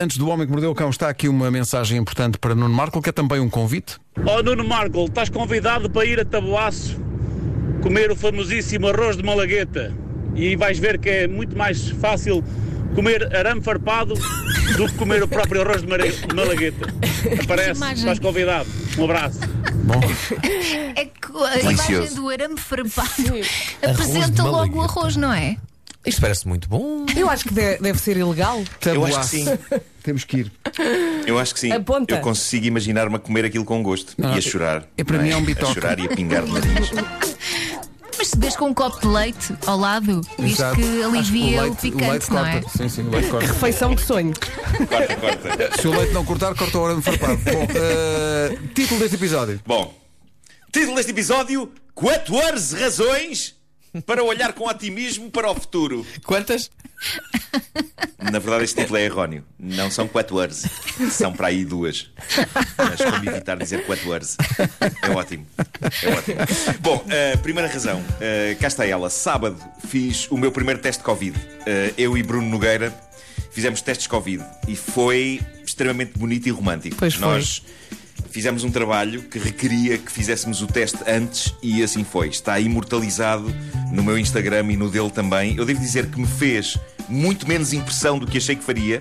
Antes do Homem que Mordeu o Cão, está aqui uma mensagem importante para Nuno Marco, que é também um convite. Ó Nuno Marco, estás convidado para ir a Taboaço comer o famosíssimo arroz de malagueta e vais ver que é muito mais fácil comer arame farpado do que comer o próprio arroz de mare- malagueta. Aparece, imagem. estás convidado. Um abraço. Bom, É que a imagem Delicioso. do arame farpado apresenta logo o malagueta. arroz, não é? Isto parece muito bom. Eu acho que de- deve ser ilegal. Eu acho que sim. Temos que ir. Eu acho que sim. Aponta. Eu consigo imaginar-me a comer aquilo com gosto Não, e a chorar. é- para não mim é um A bitoque. chorar e a pingar de nariz. Mas se vês com um copo de leite ao lado, diz Exato. que Acho que alivia o, leite- picante, leite não é? corta. Sim, sim, o leite corta. Refeição de sonho. Corta, corta. Se o leite não cortar, corta o arame farpado. Bom, eh, título deste episódio. Bom, título deste episódio: 14 razões para olhar com otimismo para o futuro. Quantas? Na verdade, este título é erróneo. Não são 14, são para aí duas. Mas como evitar dizer 14? É ótimo. É ótimo. Bom, a primeira razão, eh, cá está ela. Sábado fiz o meu primeiro teste de Covid. Eh, eu e Bruno Nogueira fizemos testes de Covid e foi extremamente bonito e romântico. Pois foi. Fizemos um trabalho que requeria que fizéssemos o teste antes e assim foi. Está imortalizado no meu Instagram e no dele também. Eu devo dizer que me fez muito menos impressão do que achei que faria.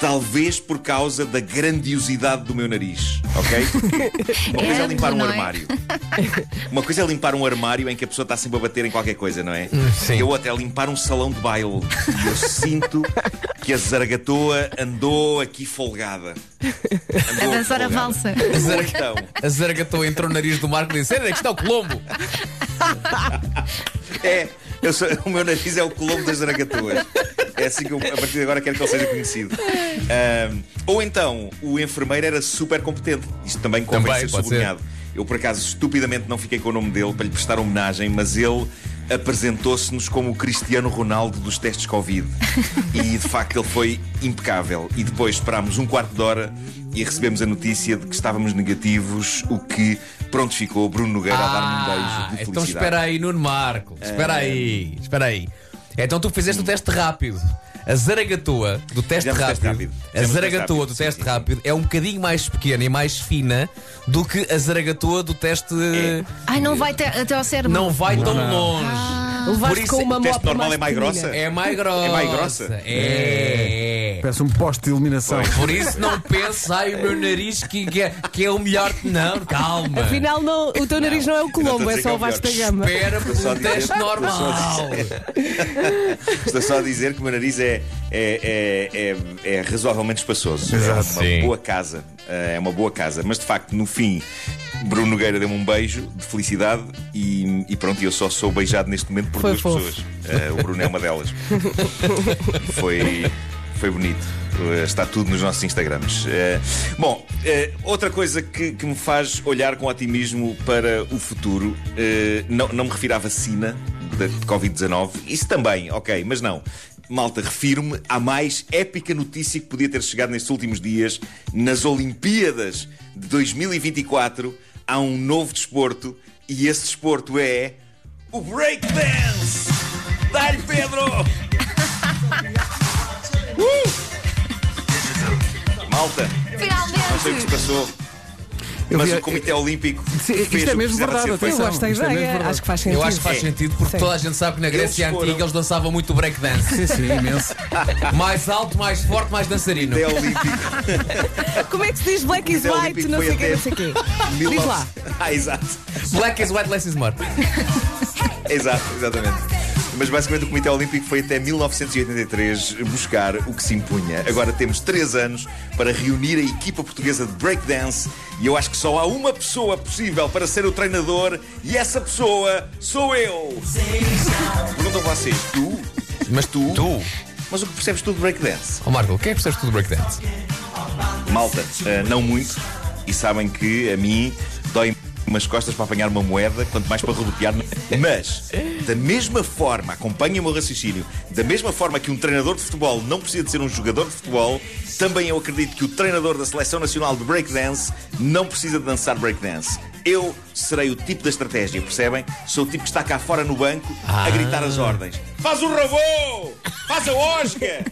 Talvez por causa da grandiosidade do meu nariz, ok? Uma coisa é É, limpar um é? armário. Uma coisa é limpar um armário em que a pessoa está sempre a bater em qualquer coisa, não é? sim. Eu até limpar um salão de baile. E eu sinto que a zaragatoa andou aqui folgada. A Andou dançar a valsa. Ou então, A zaragatou entrou no nariz do Marco e disse: Era que está o Colombo. é, eu sou- o meu nariz é o colombo das zaragatoas. É assim que eu, a partir de agora quero que ele seja conhecido. Ahm, ou então, o enfermeiro era super competente. Isto também convém Também, ser sublinhado. Eu, por acaso, estupidamente não fiquei com o nome dele para lhe prestar homenagem, mas ele apresentou-se-nos como o Cristiano Ronaldo dos testes Covid. E, de facto, ele foi impecável. E depois esperámos um quarto de hora e recebemos a notícia de que estávamos negativos, o que pronto ficou Bruno Nogueira a dar-me um beijo de Ah, felicidade. então espera aí, Nuno Marco. Espera aí, espera aí. Então tu fizeste o teste rápido. A zaragatua do teste Fizemos o teste rápido, rápido. a Fizemos o teste zaragatua rápido, do sim, teste sim, sim. rápido é um bocadinho mais pequena e mais fina do que a zaragatua do teste. É. Ai, não vai até, até ao cérebro. Não vai tão longe. Levaste isso com é- uma o teste normal é mais pequenina. grossa? É mais grossa. É mais grossa? É. Parece um poste de iluminação. Por isso não pense, ai o meu nariz que, que, é, que é o melhor. Não, calma. Afinal, não, o teu nariz não, é o Colombo, é a só o é Vasco da Gama. Espera um dizer- teste estou só a normal. Estou só a dizer que o meu nariz é, é, é, é, é razoavelmente espaçoso. Exato. É uma Sim. boa casa. É uma boa casa. Mas de facto, no fim, Bruno Nogueira deu-me um beijo de felicidade e, e pronto, eu só sou beijado neste momento por Foi duas fofo. pessoas. Eh, o Bruno é uma delas. Foi, foi bonito. Eh, Está tudo nos nossos Instagrams. Eh, bom, eh, outra coisa que, que me faz olhar com otimismo para o futuro, eh, não, não me refiro à vacina da de Covid-19, isso também, ok, mas não. Malta, refiro-me à mais épica notícia que podia ter chegado nestes últimos dias. Nas Olimpíadas de 2024 há um novo desporto e esse desporto é o breakdance! Dá-lhe, Pedro! Malta, não sei o que se Finalmente! passou, Eu mas vi- o Comitê Olímpico Sim, isto é que mesmo verdade. Eu gosto da é ideia, acho que faz sentido. Eu acho que faz É. sentido porque Sim. toda a gente sabe que na Grécia Eles Antiga eles dançavam muito breakdance. Sim, sim, imenso. mais alto, mais forte, mais dançarino. Comitê Olímpico. Como é que se diz black is white, não sei o quê, até não sei o quê? 1900. Diz lá. Ah, exato. Black is white, less is more. Exato, exatamente. Mas basicamente o Comitê Olímpico foi até 1983 buscar o que se impunha. Agora temos três anos para reunir a equipa portuguesa de breakdance e eu acho que só há uma pessoa possível para ser o treinador e essa pessoa sou eu. Perguntam vocês, tu? Mas Tu? tu, Mas o que percebes tu de breakdance? oh Marco, quem é que percebes tu do breakdance? Malta, eh, não muito. E sabem que a mim umas costas para apanhar uma moeda, quanto mais para rodopiar. Mas, da mesma forma, acompanhem o meu raciocínio, da mesma forma que um treinador de futebol não precisa de ser um jogador de futebol, também eu acredito que o treinador da Seleção Nacional de Breakdance não precisa de dançar breakdance. Eu serei o tipo da estratégia, percebem? Sou o tipo que está cá fora no banco a gritar as ordens. Faz o rabô! Faz a osga!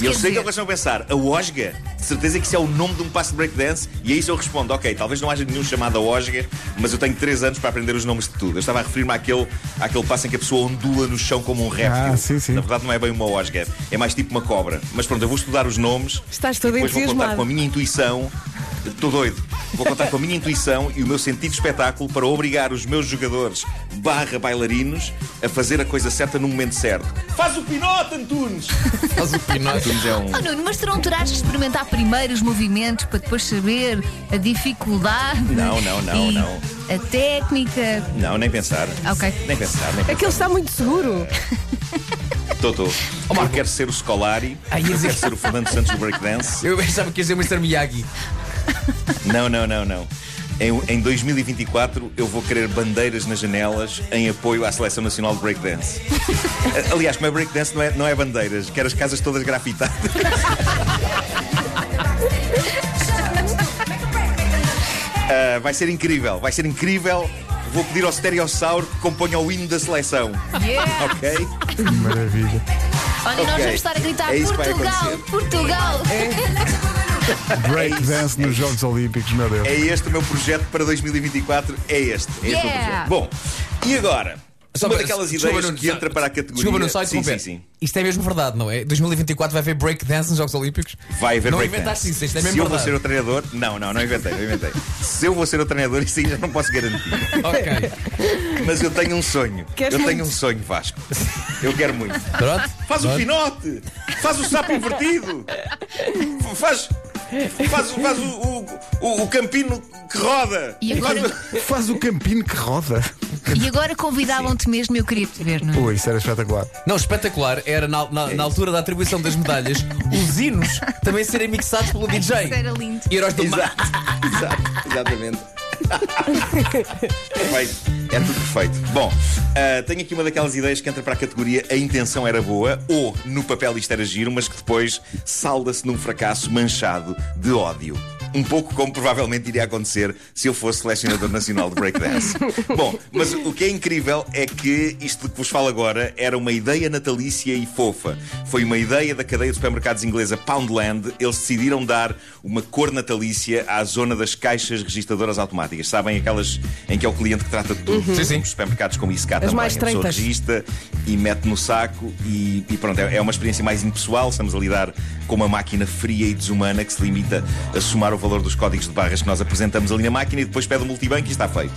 E eu sei que dizer, eles vão pensar, a Osga? De certeza que isso é o nome de um passo de breakdance? E a isso eu respondo, ok, talvez não haja nenhum chamado a Osga, mas eu tenho 3 anos para aprender os nomes de tudo. Eu estava a referir-me àquele, àquele passo em que a pessoa ondula no chão como um réptil. Ah, sim, sim. Na verdade não é bem uma Osga, é mais tipo uma cobra. Mas pronto, eu vou estudar os nomes. Estás e todo depois vou contar com a minha intuição. Estou doido. Vou contar com a minha intuição e o meu sentido de espetáculo para obrigar os meus jogadores barra bailarinos a fazer a coisa certa no momento certo. Faz o pinote, Antunes! Faz o pinote. Antunes é um... Oh, Nuno, mas tu não terás que experimentar primeiro os movimentos para depois saber a dificuldade. Não, não, não, e não. A técnica. Não, nem pensar. Ok. Nem pensar, nem É pensar. que ele está muito seguro. Estou, estou. Eu quero ser o Scolari, Ah, ia eu quero ser o Fernando Santos do Breakdance. Eu pensava que ia dizer o Mr. Miyagi. Não, não, não, não. Em, em 2024 eu vou querer bandeiras nas janelas em apoio à Seleção Nacional de Breakdance. Aliás, como é breakdance, não é, não é bandeiras, quero as casas todas grafitadas. Ah, vai ser incrível, vai ser incrível. Vou pedir ao Stereossauro que componha o hino da seleção. Yeah. Ok? Maravilha. Olha, nós Ok. vamos estar a gritar É vai Portugal, acontecer. Breakdance nos Jogos Olímpicos, meu Deus. É este o meu projeto para 2024. É este. É este o Yeah. projeto. Bom, e agora? Só uma daquelas desculpa, ideias que entra para a categoria. Desculpa, não só sim, sim, sim. Isto é mesmo verdade, não é? 2024 vai haver breakdance nos Jogos Olímpicos. Vai haver Não breakdance. inventaste isso, isto é mesmo Se eu vou verdade. ser o treinador. Não, não, não inventei, não inventei. Se eu vou ser o treinador, isso aí já não posso garantir. Ok. Mas eu tenho um sonho. Queres eu tenho muito? um sonho, Vasco. Eu quero muito. Pronto? Faz o Pronto. pinote! Faz o sapo invertido! Faz. Faz, faz o, o, o, o campino que roda! E agora, Faz o campino que roda. e agora convidavam-te mesmo, eu queria te ver, não é? Ui, isso era espetacular. Não, espetacular era na, na- na altura da atribuição das medalhas os hinos também serem mixados pelo DJ. Isso era lindo. E heróis do mar. Exato, exato, exatamente. Perfeito. É tudo perfeito. Bom, ah, tenho aqui uma daquelas ideias que entra para a categoria A intenção era boa, ou no papel isto era giro, mas que depois salda-se num fracasso manchado de ódio. Um pouco como provavelmente iria acontecer se eu fosse selecionador nacional de breakdance. Bom, mas o que é incrível é que isto que vos falo agora era uma ideia natalícia e fofa. Foi uma ideia da cadeia de supermercados inglesa Poundland. Eles decidiram dar uma cor natalícia à zona das caixas registadoras automáticas. Sabem aquelas em que é o cliente que trata de tudo? Sim, sim. Os supermercados como isso cá também. mais a pessoa regista e mete no saco e, e pronto, é é uma experiência mais impessoal. Estamos a lidar com uma máquina fria e desumana que se limita a somar o valor dos códigos de barras que nós apresentamos ali na máquina e depois pede o multibanco e está feito.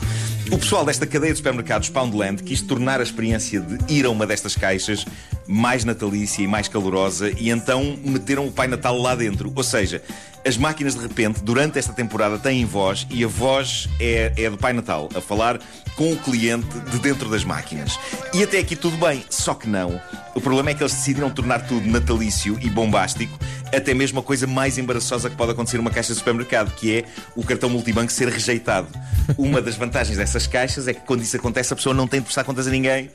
O pessoal desta cadeia de supermercados Poundland quis tornar a experiência de ir a uma destas caixas mais natalícia e mais calorosa e então meteram o Pai Natal lá dentro. Ou seja, as máquinas de repente, durante esta temporada, têm voz e a voz é, é do Pai Natal, a falar com o cliente de dentro das máquinas. E até aqui tudo bem, só que não. O problema é que eles decidiram tornar tudo natalício e bombástico, até mesmo a coisa mais embaraçosa que pode acontecer numa caixa de supermercado, que é o cartão multibanco ser rejeitado. Uma das vantagens dessas caixas é que quando isso acontece a pessoa não tem de prestar contas a ninguém,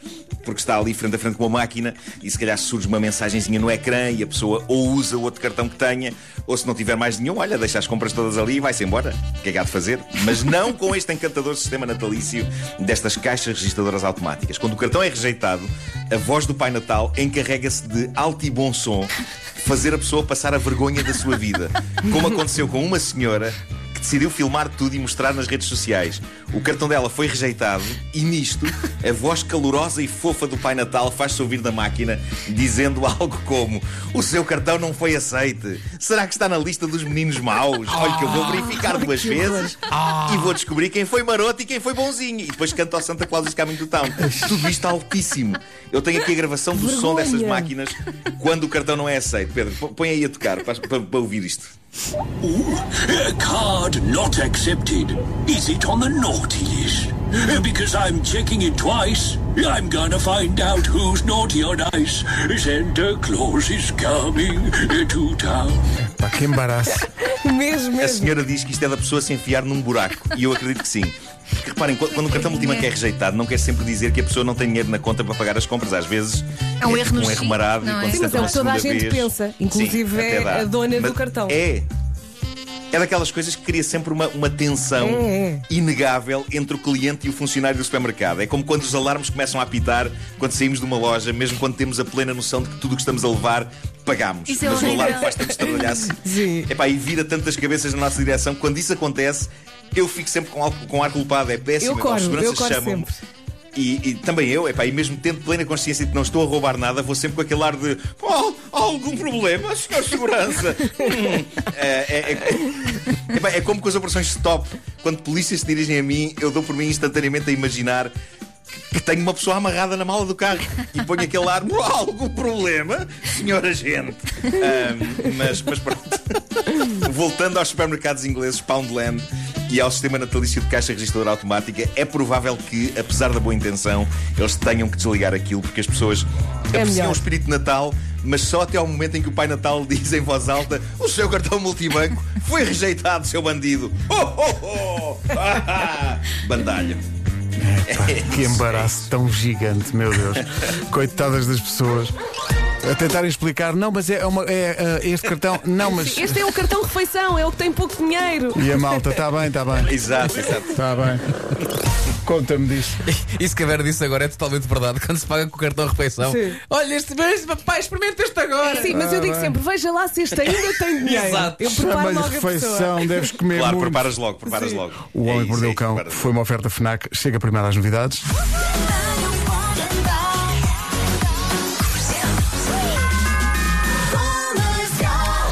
porque está ali frente a frente com uma máquina e se calhar surge uma mensagenzinha no ecrã e a pessoa ou usa o outro cartão que tenha, ou se não tiver mais nenhum, olha, deixa as compras todas ali e vai-se embora. O que é que há de fazer? Mas não com este encantador sistema natalício destas caixas registadoras automáticas. Quando o cartão é rejeitado, a voz do Pai Natal encarrega-se de alto e bom som fazer a pessoa passar a vergonha da sua vida. Como aconteceu com uma senhora que decidiu filmar tudo e mostrar nas redes sociais. O cartão dela foi rejeitado e nisto a voz calorosa e fofa do Pai Natal faz-se ouvir da máquina dizendo algo como o seu cartão não foi aceite. Será que está na lista dos meninos maus? Olha que eu vou verificar duas vezes e vou descobrir quem foi maroto e quem foi bonzinho. E depois canta ao Santa Claus is Coming to Town. Tudo isto altíssimo. Eu tenho aqui a gravação do som Vergonha. dessas máquinas quando o cartão não é aceito. Pedro, põe aí a tocar para, para- para ouvir isto. A card not accepted. Is it on the naughty list? Because I'm checking it twice. I'm gonna find out who's naughty or nice. Santa Claus is coming to town. Pá, que embaraço. Mesmo, A senhora diz que isto é da pessoa se enfiar num buraco. E eu acredito que sim. Porque reparem, quando o cartão multibanco é rejeitado, não quer sempre dizer que a pessoa não tem dinheiro na conta para pagar as compras. Às vezes É um erro tipo um erro marado não e é? quando Sim, se mas é o uma que toda a segunda gente vez- pensa, inclusive Sim, é a dona do Mas cartão. É. é daquelas coisas que cria sempre uma, uma tensão É, inegável entre o cliente e o funcionário do supermercado. É como quando os alarmes começam a apitar quando saímos de uma loja, mesmo quando temos a plena noção de que tudo o que estamos a levar pagamos. Isso é Mas o alarme faz tanto estradalhar assim. Sim. Epá, e vira tantas cabeças na nossa direção. Quando isso acontece, eu fico sempre com, al- com ar culpado. É péssimo. Eu corro, eu seguranças chamam-me. E, e também eu, epá, e mesmo tendo plena consciência de que não estou a roubar nada, vou sempre com aquele ar de oh, há algum problema, senhor segurança? Hum, é, é- é- epá, é como com as operações stop. Quando polícias se dirigem a mim, eu dou por mim instantaneamente a imaginar que- tenho uma pessoa amarrada na mala do carro e ponho aquele ar, "Oh, há algum problema, senhor agente? Ahm, mas, mas pronto. Voltando aos supermercados ingleses Poundland e ao sistema natalício de caixa registradora automática, é provável que, apesar da boa intenção, eles tenham que desligar aquilo porque as pessoas apreciam melhor. o espírito de Natal, mas só até ao momento em que o Pai Natal diz em voz alta: O seu cartão multibanco foi rejeitado, seu bandido. Oh, oh, oh! Ah, bandalho. Que embaraço tão gigante, meu Deus. Coitadas das pessoas. A tentarem explicar, não, mas é, uma, é, é, este cartão, não, mas. Este é o cartão refeição, é o que tem pouco dinheiro. E a malta, está bem, está bem. Exato, exato. Está bem. Conta-me disso. Isso que a Vera disse agora é totalmente verdade. Quando se paga com o cartão refeição, Sim. olha, este mês, pai, experimenta este agora. Sim, mas eu digo bem. sempre: veja lá se este ainda tem dinheiro. Exato. Eu preparo logo refeição, deves comer Claro, muito. preparas logo, preparas Sim. logo. O Homem É isso, Mordeu o Cão foi uma oferta FNAC. Chega primeiro às novidades.